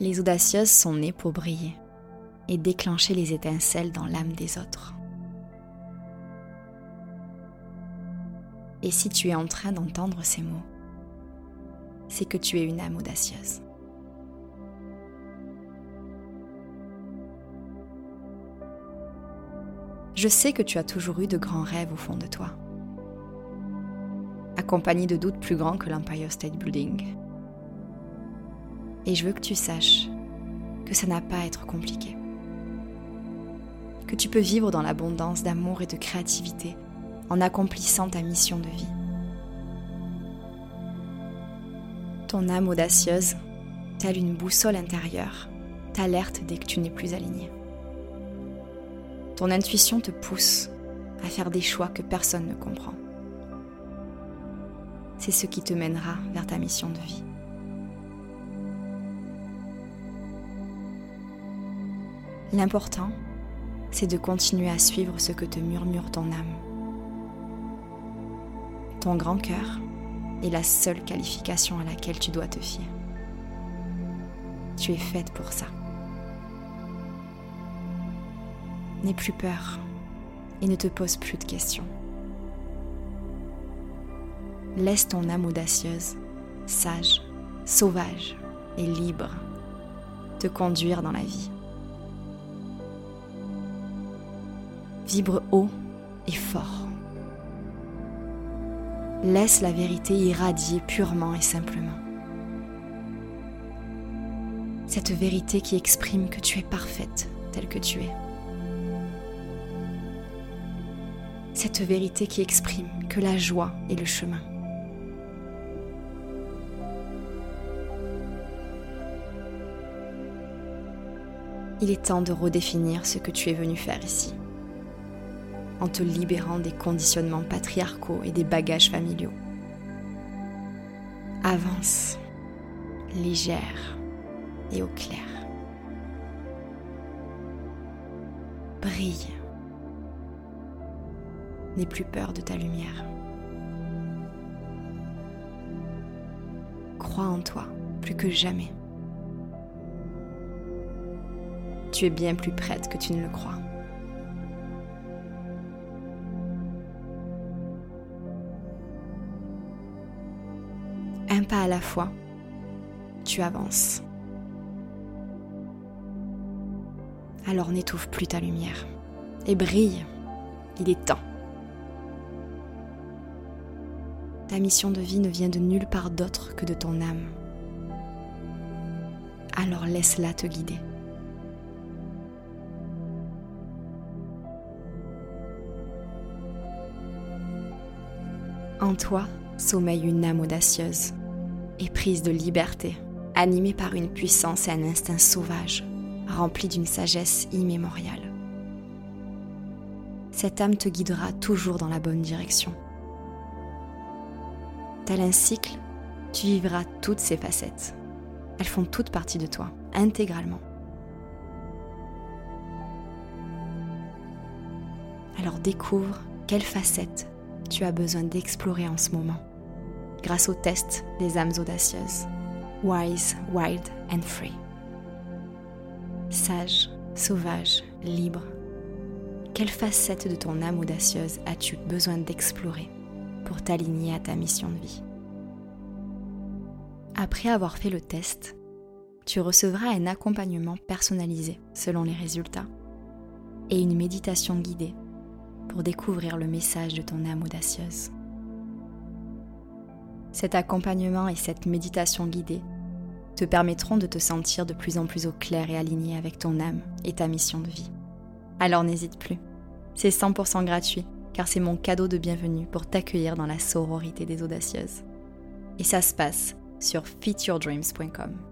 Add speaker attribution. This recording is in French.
Speaker 1: Les audacieuses sont nées pour briller et déclencher les étincelles dans l'âme des autres. Et si tu es en train d'entendre ces mots, c'est que tu es une âme audacieuse. Je sais que tu as toujours eu de grands rêves au fond de toi, accompagnés de doutes plus grands que l'Empire State Building. Et je veux que tu saches que ça n'a pas à être compliqué. Que tu peux vivre dans l'abondance d'amour et de créativité en accomplissant ta mission de vie. Ton âme audacieuse, telle une boussole intérieure, t'alerte dès que tu n'es plus aligné. Ton intuition te pousse à faire des choix que personne ne comprend. C'est ce qui te mènera vers ta mission de vie. L'important, c'est de continuer à suivre ce que te murmure ton âme. Ton grand cœur est la seule qualification à laquelle tu dois te fier. Tu es faite pour ça. N'aie plus peur et ne te pose plus de questions. Laisse ton âme audacieuse, sage, sauvage et libre te conduire dans la vie. Vibre haut et fort. Laisse la vérité irradier purement et simplement. Cette vérité qui exprime que tu es parfaite telle que tu es. Cette vérité qui exprime que la joie est le chemin. Il est temps de redéfinir ce que tu es venu faire ici en te libérant des conditionnements patriarcaux et des bagages familiaux. Avance, légère et au clair. Brille. N'aie plus peur de ta lumière. Crois en toi plus que jamais. Tu es bien plus prête que tu ne le crois. Pas à la fois, tu avances. Alors n'étouffe plus ta lumière et brille, il est temps. Ta mission de vie ne vient de nulle part d'autre que de ton âme. Alors laisse-la te guider. En toi sommeille une âme audacieuse éprise de liberté, animée par une puissance et un instinct sauvage, rempli d'une sagesse immémoriale. Cette âme te guidera toujours dans la bonne direction. Tel un cycle, tu vivras toutes ces facettes. Elles font toutes partie de toi, intégralement. Alors découvre quelles facettes tu as besoin d'explorer en ce moment grâce au test des âmes audacieuses. Wise, wild and free. Sage, sauvage, libre. Quelle facette de ton âme audacieuse as-tu besoin d'explorer pour t'aligner à ta mission de vie? Après avoir fait le test, tu recevras un accompagnement personnalisé selon les résultats et une méditation guidée pour découvrir le message de ton âme audacieuse. Cet accompagnement et cette méditation guidée te permettront de te sentir de plus en plus au clair et aligné avec ton âme et ta mission de vie. Alors n'hésite plus. C'est 100% gratuit car c'est mon cadeau de bienvenue pour t'accueillir dans la sororité des audacieuses. Et ça se passe sur fityourdreams.com.